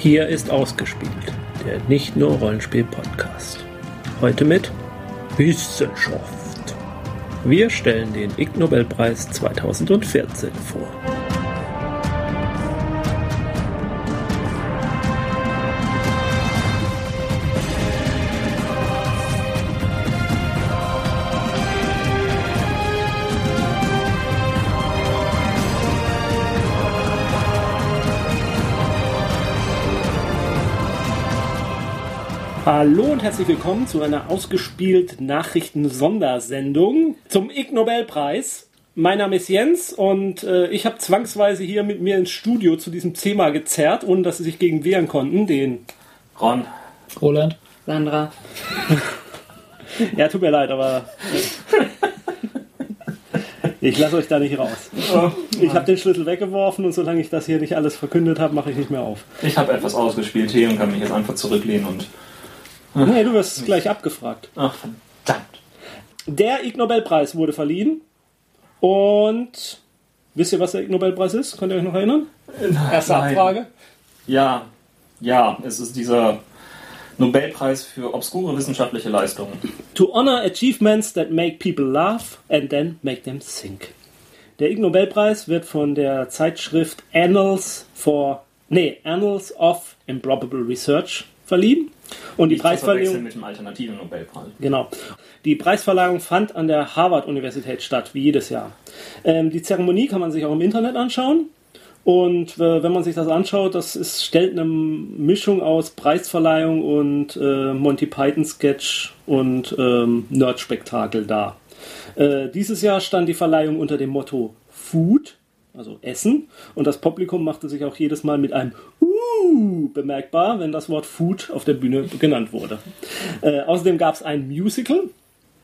Hier ist ausgespielt, der nicht nur Rollenspiel-Podcast. Heute mit Wissenschaft. Wir stellen den Ig Nobelpreis 2014 vor. Hallo und herzlich willkommen zu einer ausgespielt Nachrichten-Sondersendung zum Ig Nobelpreis. Mein Name ist Jens und äh, ich habe zwangsweise hier mit mir ins Studio zu diesem Thema gezerrt, ohne dass sie sich gegen wehren konnten, den Ron. Roland. Sandra. Ja, tut mir leid, aber ich lasse euch da nicht raus. Ich habe den Schlüssel weggeworfen und solange ich das hier nicht alles verkündet habe, mache ich nicht mehr auf. Ich habe etwas ausgespielt hier und kann mich jetzt einfach zurücklehnen und. Nee, du wirst gleich abgefragt. Ach, verdammt. Der Ig Nobelpreis wurde verliehen und wisst ihr, was der Ig Nobelpreis ist? Könnt ihr euch noch erinnern? Erste Nein. Abfrage. Ja, ja, es ist dieser Nobelpreis für obskure wissenschaftliche Leistungen. To honor achievements that make people laugh and then make them think. Der Ig Nobelpreis wird von der Zeitschrift Annals for nee, Annals of Improbable Research verliehen und die Nicht Preisverleihung mit dem alternativen Nobelpreis. Genau. Die Preisverleihung fand an der Harvard-Universität statt, wie jedes Jahr. Ähm, die Zeremonie kann man sich auch im Internet anschauen. Und äh, wenn man sich das anschaut, das ist, stellt eine Mischung aus Preisverleihung und äh, Monty Python-Sketch und ähm, Nerd-Spektakel dar. Äh, dieses Jahr stand die Verleihung unter dem Motto Food, also Essen. Und das Publikum machte sich auch jedes Mal mit einem Uh bemerkbar, wenn das Wort Food auf der Bühne genannt wurde. Äh, außerdem gab es ein Musical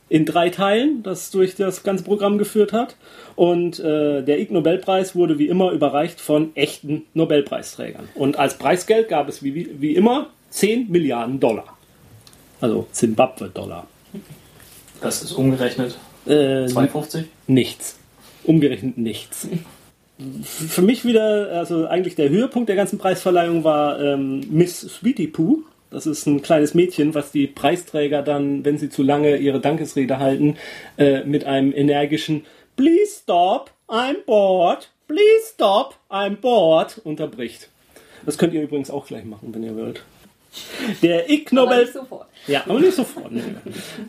in drei Teilen, das durch das ganze Programm geführt hat. Und äh, der Ig Nobelpreis wurde wie immer überreicht von echten Nobelpreisträgern. Und als Preisgeld gab es wie, wie, immer 10 Milliarden Dollar. Also Zimbabwe-Dollar. Das ist umgerechnet Äh, 2,50? Nichts. Umgerechnet nichts. Für mich wieder, also eigentlich der Höhepunkt der ganzen Preisverleihung war ähm, Miss Sweetie Pooh. Das ist ein kleines Mädchen, was die Preisträger dann, wenn sie zu lange ihre Dankesrede halten, äh, mit einem energischen Please stop, I'm bored. Please stop, I'm bored unterbricht. Das könnt ihr übrigens auch gleich machen, wenn ihr wollt. Der Ig Aber Nobel nicht sofort. ja, aber nicht sofort. nee.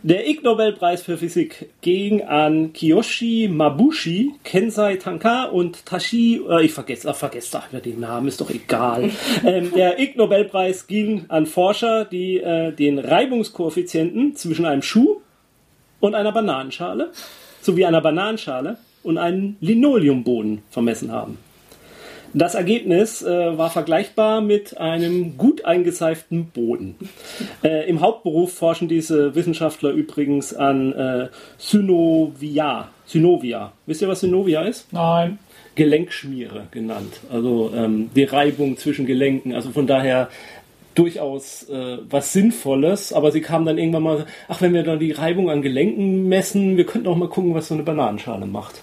Der Ig Nobelpreis für Physik ging an Kiyoshi Mabushi, Kensei Tanka und Tashi. Äh, ich vergesse, ach, vergesse ach, den Namen, ist doch egal. ähm, der Ig Nobelpreis ging an Forscher, die äh, den Reibungskoeffizienten zwischen einem Schuh und einer Bananenschale sowie einer Bananenschale und einem Linoleumboden vermessen haben. Das Ergebnis äh, war vergleichbar mit einem gut eingeseiften Boden. Äh, Im Hauptberuf forschen diese Wissenschaftler übrigens an äh, Synovia. Synovia. Wisst ihr, was Synovia ist? Nein. Gelenkschmiere genannt. Also ähm, die Reibung zwischen Gelenken. Also von daher durchaus äh, was Sinnvolles. Aber sie kamen dann irgendwann mal, ach, wenn wir da die Reibung an Gelenken messen, wir könnten auch mal gucken, was so eine Bananenschale macht.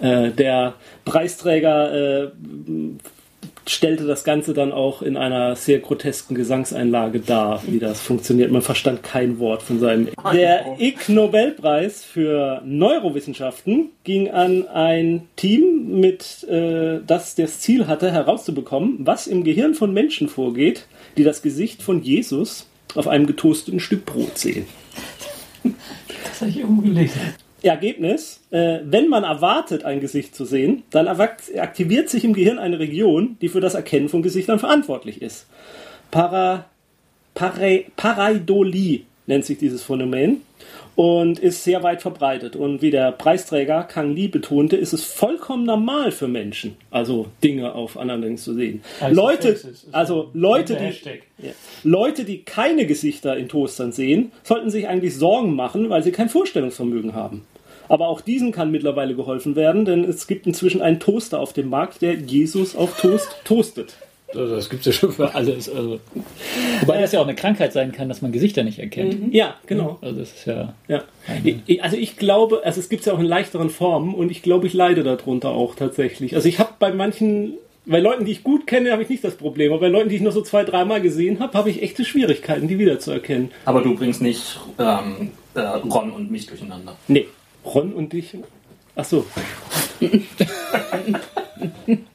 Äh, der Preisträger äh, stellte das Ganze dann auch in einer sehr grotesken Gesangseinlage dar, wie das funktioniert. Man verstand kein Wort von seinem. Der Ig Nobelpreis für Neurowissenschaften ging an ein Team, mit äh, das das Ziel hatte, herauszubekommen, was im Gehirn von Menschen vorgeht, die das Gesicht von Jesus auf einem getoasteten Stück Brot sehen. Das habe ich irgendwo gelesen. Ergebnis, äh, wenn man erwartet, ein Gesicht zu sehen, dann aktiviert sich im Gehirn eine Region, die für das Erkennen von Gesichtern verantwortlich ist. Para, Pare, Pareidolie nennt sich dieses Phänomen und ist sehr weit verbreitet. Und wie der Preisträger Kang Lee betonte, ist es vollkommen normal für Menschen, also Dinge auf anderen zu sehen. Also Leute, ist also Leute, die, ja. Leute, die keine Gesichter in Toastern sehen, sollten sich eigentlich Sorgen machen, weil sie kein Vorstellungsvermögen haben. Aber auch diesen kann mittlerweile geholfen werden, denn es gibt inzwischen einen Toaster auf dem Markt, der Jesus auf Toast toastet. Also das gibt es ja schon für alles. Also. Wobei das ja auch eine Krankheit sein kann, dass man Gesichter nicht erkennt. Ja, genau. Also das ist ja. Ja. Ich- Also ich glaube, also es gibt es ja auch in leichteren Formen und ich glaube, ich leide darunter auch tatsächlich. Also ich habe bei manchen Bei Leuten, die ich gut kenne, habe ich nicht das Problem. Aber bei Leuten, die ich nur so zwei, dreimal gesehen habe, habe ich echte Schwierigkeiten, die wiederzuerkennen. Aber du bringst nicht ähm, äh, Ron und mich durcheinander. Nee. Ron und dich. Ach so.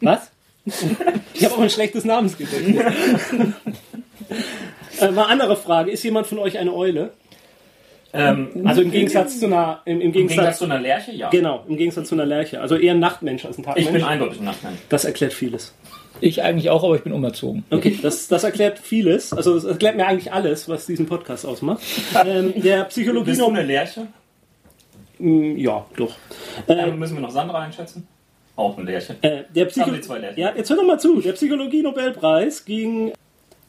Was? Ich habe auch ein schlechtes Namensgedächtnis. äh, mal andere Frage. Ist jemand von euch eine Eule? Ähm, Also im Gegensatz zu einer. Im, im Im Gegensatz Gegensatz. zu einer Lerche, ja. Genau, im Gegensatz zu einer Lerche. Also eher ein Nachtmensch als ein Ich Tagmensch. bin eindeutig ein Nachtmensch. das erklärt vieles. Ich eigentlich auch, aber ich bin umerzogen. Okay, das, das erklärt vieles. Also das erklärt mir eigentlich alles, was diesen Podcast ausmacht. Ähm, der Psychologie Bist du eine Lerche? Mm, Ja, doch. Ähm, müssen wir noch Sandra einschätzen? Auch ein Lerche. Äh, der Psycho ja, jetzt hör doch mal zu. Der Psychologie-Nobelpreis ging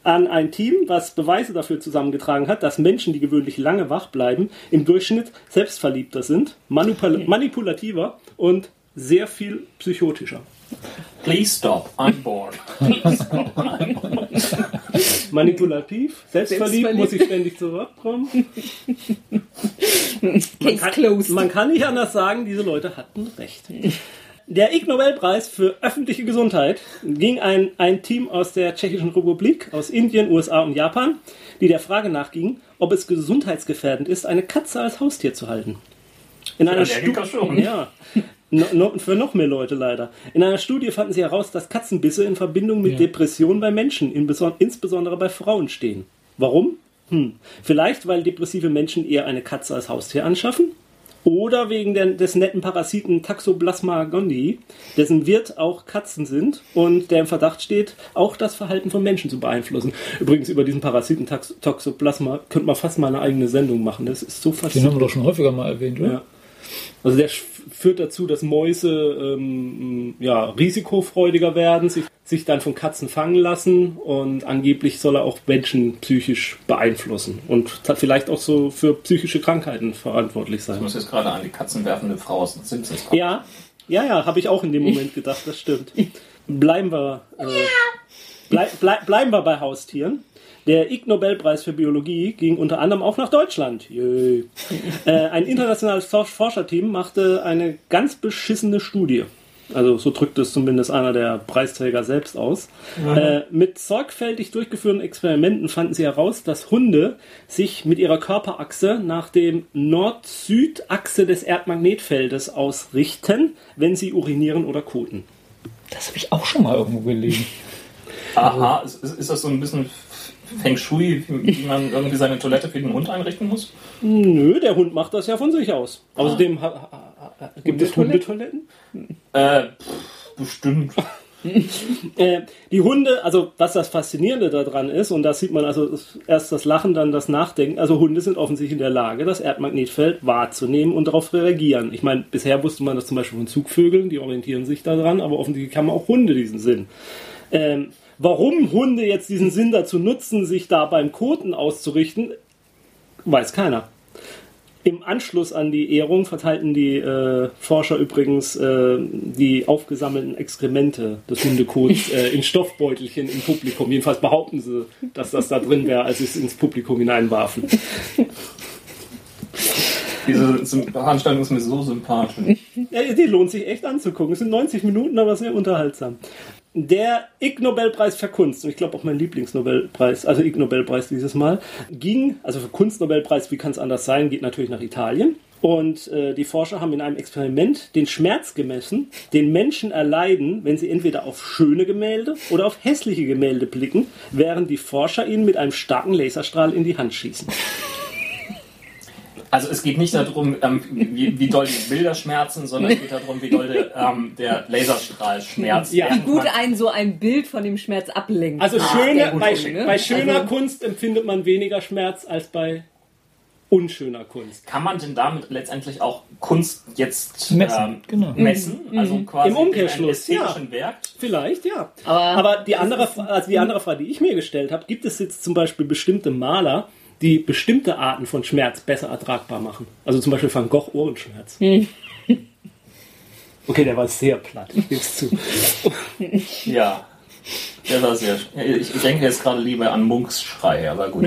an ein Team, was Beweise dafür zusammengetragen hat, dass Menschen, die gewöhnlich lange wach bleiben, im Durchschnitt selbstverliebter sind, manipul manipulativer und sehr viel psychotischer. Please stop, I'm bored. Manipulativ, selbstverliebt, muss ich ständig zurückkommen. Man kann, man kann nicht anders sagen, diese Leute hatten recht. Der Ig Nobelpreis für öffentliche Gesundheit ging ein, ein Team aus der Tschechischen Republik, aus Indien, USA und Japan, die der Frage nachgingen, ob es gesundheitsgefährdend ist, eine Katze als Haustier zu halten. In einer Allergiker Stu- schon. Ja. No, no, für noch mehr Leute leider. In einer Studie fanden sie heraus, dass Katzenbisse in Verbindung mit Ja. Depressionen bei Menschen, in beson- insbesondere bei Frauen, stehen. Warum? Hm. Vielleicht, weil depressive Menschen eher eine Katze als Haustier anschaffen? Oder wegen der, des netten Parasiten Taxoplasma gondii, dessen Wirt auch Katzen sind und der im Verdacht steht, auch das Verhalten von Menschen zu beeinflussen. Übrigens, über diesen Parasiten Tax Toxoplasma könnte man fast mal eine eigene Sendung machen. Das ist so Den faszinierend. haben wir doch schon häufiger mal erwähnt, oder? Ja. Also der führt dazu, dass Mäuse ähm, ja, risikofreudiger werden, sich, sich dann von Katzen fangen lassen und angeblich soll er auch Menschen psychisch beeinflussen und vielleicht auch so für psychische Krankheiten verantwortlich Ich sein. muss jetzt gerade an die katzenwerfende Frau aus den Simpsons kommen. Ja, ja, ja, habe ich auch in dem Moment gedacht, das stimmt. Bleiben wir, äh, blei blei bleiben wir bei Haustieren. Der Ig Nobelpreis für Biologie ging unter anderem auch nach Deutschland. Jö. Äh, ein internationales For- Forscherteam machte eine ganz beschissene Studie. Also so drückt es zumindest einer der Preisträger selbst aus. Äh, mit sorgfältig durchgeführten Experimenten fanden sie heraus, dass Hunde sich mit ihrer Körperachse nach dem Nord-Süd-Achse des Erdmagnetfeldes ausrichten, wenn sie urinieren oder koten. Das habe ich auch schon mal irgendwo gelesen. Aha, ist ist das so ein bisschen Feng Shui, wie wie man irgendwie seine Toilette für den Hund einrichten muss? Nö, der Hund macht das ja von sich aus. Außerdem ha, ha, ha, gibt es Hundetoiletten? Äh, pff, bestimmt. Äh, die Hunde, also was das Faszinierende daran ist, und da sieht man also das- erst das Lachen, dann das Nachdenken, also Hunde sind offensichtlich in der Lage, das Erdmagnetfeld wahrzunehmen und darauf reagieren. Ich meine, bisher wusste man das zum Beispiel von Zugvögeln, die orientieren sich daran, aber offensichtlich haben auch Hunde diesen Sinn. Ähm, warum Hunde jetzt diesen Sinn dazu nutzen, sich da beim Koten auszurichten, weiß keiner. Im Anschluss an die Ehrung verteilten die äh, Forscher übrigens äh, die aufgesammelten Exkremente des Hundekots äh, in Stoffbeutelchen im Publikum. Jedenfalls behaupten sie, dass das da drin wäre, als sie es ins Publikum hineinwarfen. Diese Veranstaltung ist mir so sympathisch. Ja, die lohnt sich echt anzugucken. Es sind 90 Minuten, aber sehr unterhaltsam. Der Ig Nobelpreis für Kunst, und ich glaube auch mein Lieblingsnobelpreis, also Ig Nobelpreis dieses Mal, ging, also für Kunstnobelpreis, wie kann es anders sein, geht natürlich nach Italien. Und äh, die Forscher haben in einem Experiment den Schmerz gemessen, den Menschen erleiden, wenn sie entweder auf schöne Gemälde oder auf hässliche Gemälde blicken, während die Forscher ihnen mit einem starken Laserstrahl in die Hand schießen. Also es geht nicht darum, ähm, wie, wie doll die Bilder schmerzen, sondern es geht darum, wie doll der, ähm, der Laserstrahl schmerzt. Ja. während Gut ein so ein Bild von dem Schmerz ablenkt. Also Ah, schöne, bei, ne? bei schöner Also- Kunst empfindet man weniger Schmerz als bei unschöner Kunst. Kann man denn damit letztendlich auch Kunst jetzt Messen, ähm, genau. messen? Also quasi Im Umkehrschluss, in ästhetischen Werk? Vielleicht, ja. Aber- Aber die andere, also die andere Frage, die ich mir gestellt habe, gibt es jetzt zum Beispiel bestimmte Maler, die bestimmte Arten von Schmerz besser ertragbar machen? Also zum Beispiel Van Gogh Ohrenschmerz. Okay, der war sehr platt, ich gebe es zu. Ja. Der war sehr. Ich denke jetzt gerade lieber an Munks Schrei, aber gut.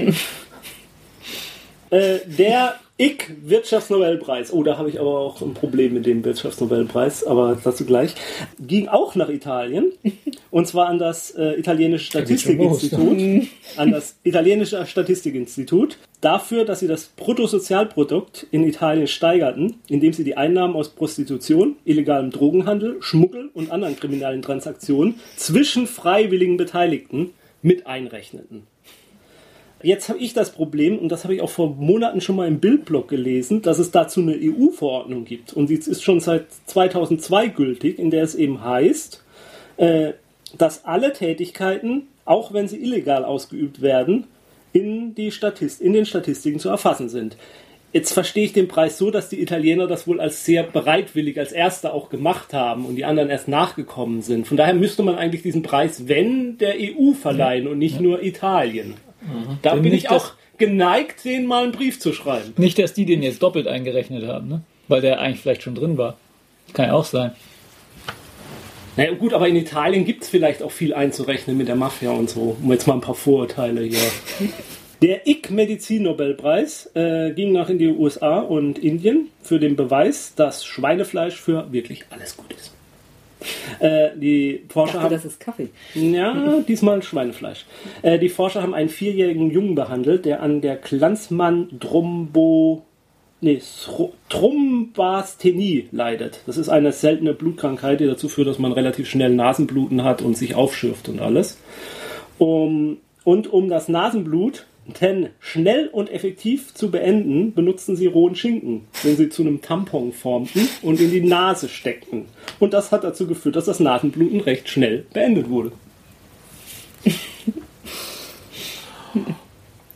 Äh, der Ig Wirtschaftsnobelpreis, oh, da habe ich aber auch ein Problem mit dem Wirtschaftsnobelpreis, aber dazu gleich, ging auch nach Italien und zwar an das äh, italienische. Statistikinstitut, an das italienische Statistikinstitut, dafür, dass sie das Bruttosozialprodukt in Italien steigerten, indem sie die Einnahmen aus Prostitution, illegalem Drogenhandel, Schmuggel und anderen kriminellen Transaktionen zwischen freiwilligen Beteiligten mit einrechneten. Jetzt habe ich das Problem, und das habe ich auch vor Monaten schon mal im Bildblog gelesen, dass es dazu eine EU-Verordnung gibt. Und die ist schon seit 2002 gültig, in der es eben heißt, äh, dass alle Tätigkeiten, auch wenn sie illegal ausgeübt werden, in, die Statist in den Statistiken zu erfassen sind. Jetzt verstehe ich den Preis so, dass die Italiener das wohl als sehr bereitwillig als Erste auch gemacht haben und die anderen erst nachgekommen sind. Von daher müsste man eigentlich diesen Preis, wenn, der EU verleihen und nicht nur Italien. Da Denn bin ich auch geneigt, denen mal einen Brief zu schreiben. Nicht, dass die den jetzt doppelt eingerechnet haben, ne? Weil der eigentlich vielleicht schon drin war. Kann ja auch sein. Naja, gut, aber in Italien gibt es vielleicht auch viel einzurechnen mit der Mafia und so. Um jetzt mal ein paar Vorurteile hier. Der Ig Medizin-Nobelpreis äh, ging nach in die USA und Indien für den Beweis, dass Schweinefleisch für wirklich alles gut ist. Äh, die Forscher dachte, haben. das ist Kaffee. Ja, diesmal Schweinefleisch. Äh, die Forscher haben einen vierjährigen Jungen behandelt, der an der Glanzmann-Drombo... Nee, Thro- Thrombasthenie leidet. Das ist eine seltene Blutkrankheit, die dazu führt, dass man relativ schnell Nasenbluten hat und sich aufschürft und alles. Um, und um das Nasenblut denn schnell und effektiv zu beenden, benutzten sie rohen Schinken, den sie zu einem Tampon formten und in die Nase steckten. Und das hat dazu geführt, dass das Nasenbluten recht schnell beendet wurde.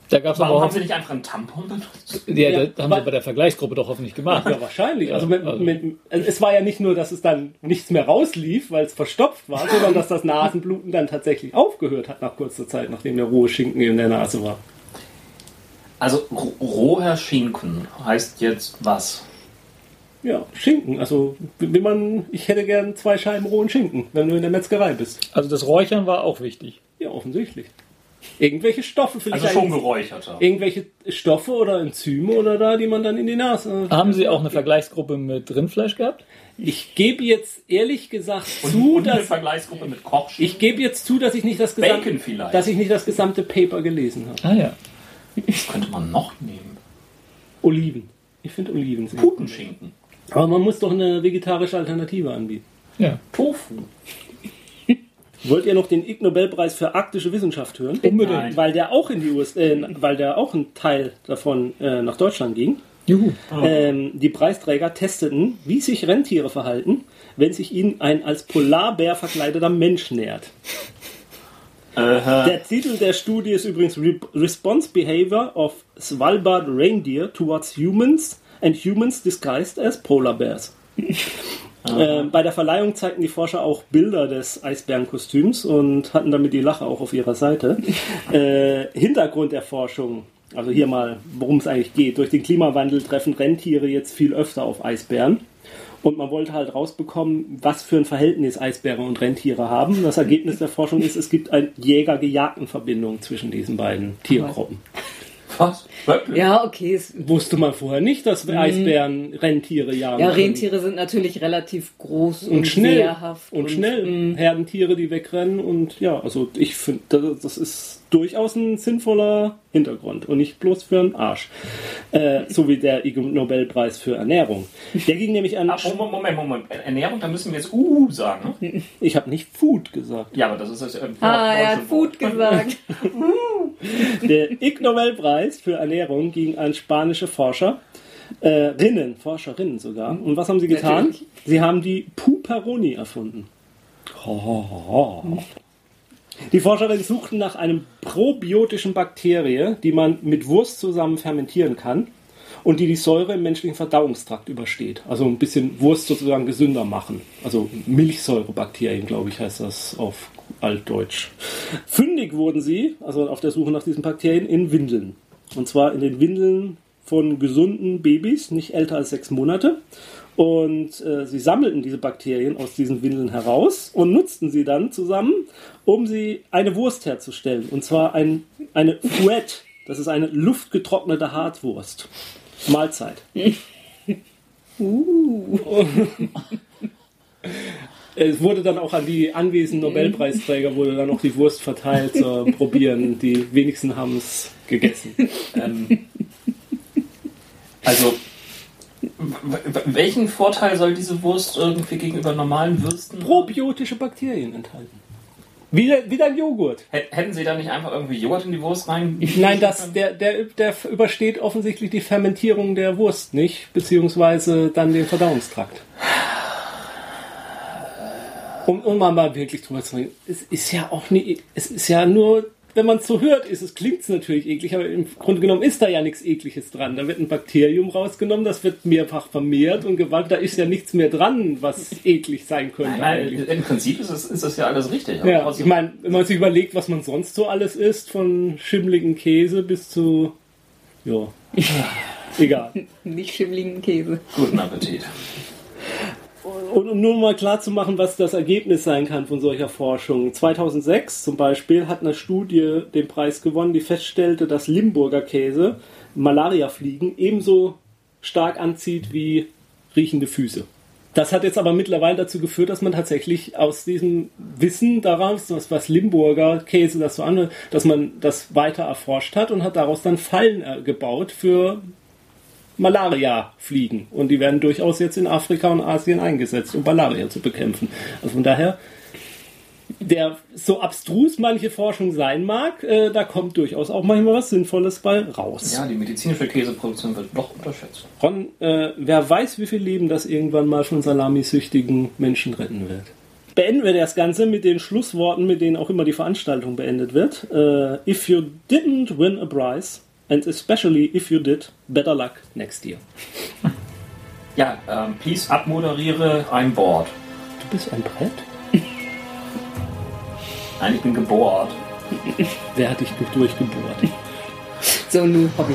Da gab es aber Warum auch. haben sie nicht einfach einen Tampon benutzt? Ja, Ja, das haben sie bei der Vergleichsgruppe doch hoffentlich gemacht. Ja, wahrscheinlich. Also, mit, also- mit, also es war ja nicht nur, dass es dann nichts mehr rauslief, weil es verstopft war, sondern dass das Nasenbluten dann tatsächlich aufgehört hat nach kurzer Zeit, nachdem der rohe Schinken in der Nase war. Also ro- roher Schinken heißt jetzt was? Ja, Schinken. Also, wie man, ich hätte gern zwei Scheiben rohen Schinken, wenn du in der Metzgerei bist. Also das Räuchern war auch wichtig. Ja, offensichtlich. Irgendwelche Stoffe vielleicht. Also schon geräucherter. Irgendwelche Stoffe oder Enzyme oder da, die man dann in die Nase. Haben Sie auch eine Vergleichsgruppe mit Rindfleisch gehabt? Ich gebe jetzt ehrlich gesagt Und, zu, und eine dass Vergleichsgruppe mit Kochschinken. ich gebe jetzt zu, dass ich nicht das gesamte, Bacon vielleicht. dass ich nicht das gesamte Paper gelesen habe. Ah ja. Was könnte man noch nehmen? Oliven. Ich finde Oliven sehr. Putenschinken. Aber man muss doch eine vegetarische Alternative anbieten. Ja. Tofu. Wollt ihr noch den Ig Nobelpreis für arktische Wissenschaft hören? Unbedingt. Nein. Weil der auch in die US, äh, weil der auch ein Teil davon äh, nach Deutschland ging. Juhu. Ähm, die Preisträger testeten, wie sich Rentiere verhalten, wenn sich ihnen ein als Polarbär verkleideter Mensch nähert. Äh, Der Titel der Studie ist übrigens Re Response Behavior of Svalbard Reindeer Towards Humans and Humans Disguised as Polar Bears. Ähm, bei der Verleihung zeigten die Forscher auch Bilder des Eisbärenkostüms und hatten damit die Lache auch auf ihrer Seite. Äh, Hintergrund der Forschung, also hier mal, worum es eigentlich geht. Durch den Klimawandel treffen Rentiere jetzt viel öfter auf Eisbären. Und man wollte halt rausbekommen, was für ein Verhältnis Eisbären und Rentiere haben. Das Ergebnis der Forschung ist, es gibt eine Jäger-Gejagten-Verbindung zwischen diesen beiden Tiergruppen. Was? Wirklich? Ja, okay. Es, Wusste man vorher nicht, dass Eisbären Rentiere jagen. ja, können. Rentiere sind natürlich relativ groß und, und schnell wehrhaft. und schnell Herdentiere, die wegrennen und ja, also ich finde, das, das ist durchaus ein sinnvoller Hintergrund und nicht bloß für einen Arsch, äh, so wie der Ig Nobelpreis für Ernährung. Der ging nämlich an, Ah, Moment, Moment, Moment. Ernährung, da müssen wir jetzt uh sagen. Ne? ich habe nicht Food gesagt. Ja, aber das ist das äh, Ah, er hat Food gesagt. Der Ig Nobelpreis für Ernährung ging an spanische Forscher. Äh, Rinnen, Forscherinnen sogar. Und was haben sie getan? Natürlich. Sie haben die Puperoni erfunden. Die Forscherinnen suchten nach einem probiotischen Bakterie, die man mit Wurst zusammen fermentieren kann und die die Säure im menschlichen Verdauungstrakt übersteht. Also ein bisschen Wurst sozusagen gesünder machen. Also Milchsäurebakterien, glaube ich, heißt das auf Altdeutsch. Fündig wurden sie, also auf der Suche nach diesen Bakterien, in Windeln. Und zwar in den Windeln von gesunden Babys, nicht älter als sechs Monate. Und äh, sie sammelten diese Bakterien aus diesen Windeln heraus und nutzten sie dann zusammen, um sie eine Wurst herzustellen. Und zwar ein, eine Fouette. Das ist eine luftgetrocknete Hartwurst. Mahlzeit. Uh. Es wurde dann auch an die anwesenden Nobelpreisträger wurde dann auch die Wurst verteilt zum Probieren. Die wenigsten haben es gegessen. Ähm, also, welchen Vorteil soll diese Wurst irgendwie gegenüber normalen Würsten? Probiotische Bakterien enthalten. Wie, wie dein Joghurt. Hä- Hätten Sie da nicht einfach irgendwie Joghurt in die Wurst rein? Nein, das, der, der, der übersteht offensichtlich die Fermentierung der Wurst nicht, beziehungsweise dann den Verdauungstrakt. Um, um mal wirklich drüber zu reden, es ist ja auch nie, es ist ja nur, wenn man es so hört, ist es klingt es natürlich eklig, aber im Grunde genommen ist da ja nichts ekliges dran. Da wird ein Bakterium rausgenommen, das wird mehrfach vermehrt und gewalt, da ist ja nichts mehr dran, was eklig sein könnte. Nein, nein, im Prinzip ist das, ist das ja alles richtig. aber Ja, ich meine, wenn man sich überlegt, was man sonst so alles isst, von schimmligen Käse bis zu. Ja. Egal. Nicht schimmligen Käse. Guten Appetit. Und um nur mal klar zu machen, was das Ergebnis sein kann von solcher Forschung. 2006 zum Beispiel hat eine Studie den Preis gewonnen, die feststellte, dass Limburger Käse Malariafliegen ebenso stark anzieht wie riechende Füße. Das hat jetzt aber mittlerweile dazu geführt, dass man tatsächlich aus diesem Wissen daraus, was, was Limburger Käse das so an, dass man das weiter erforscht hat und hat daraus dann Fallen äh, gebaut für Malaria-Fliegen. Und die werden durchaus jetzt in Afrika und Asien eingesetzt, um Malaria zu bekämpfen. Also von daher, der so abstrus manche Forschung sein mag, äh, da kommt durchaus auch manchmal was Sinnvolles bei raus. Ja, die medizinische Käseproduktion wird doch unterschätzt. Ron, äh, wer weiß, wie viel Leben das irgendwann mal von salamisüchtigen Menschen retten wird. Beenden wir das Ganze mit den Schlussworten, mit denen auch immer die Veranstaltung beendet wird. Äh, if you didn't win a prize, and especially if you did, better luck next year. Ja, ähm, please abmoderiere ein Board. Du bist ein Brett? Nein, ich bin gebohrt. Wer hat dich durchgebohrt? So, nun Hobby.